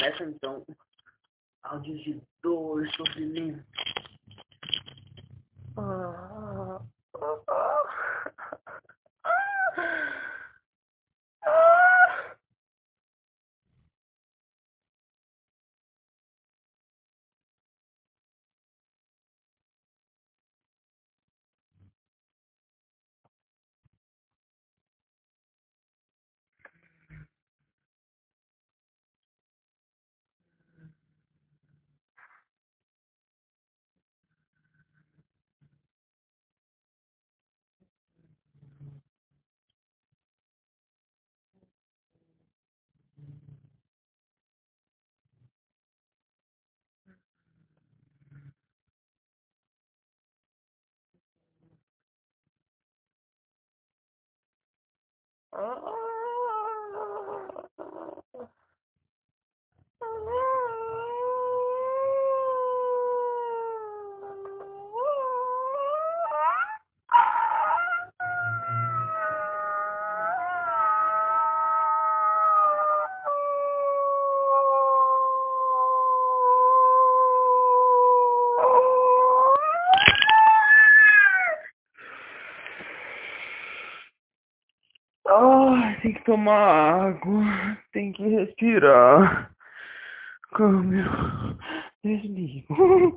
Começa então áudios de dor, sofrimento. Ah, ah, Ah, Uh, tem que tomar água, tem que respirar. Câmbio, desligo.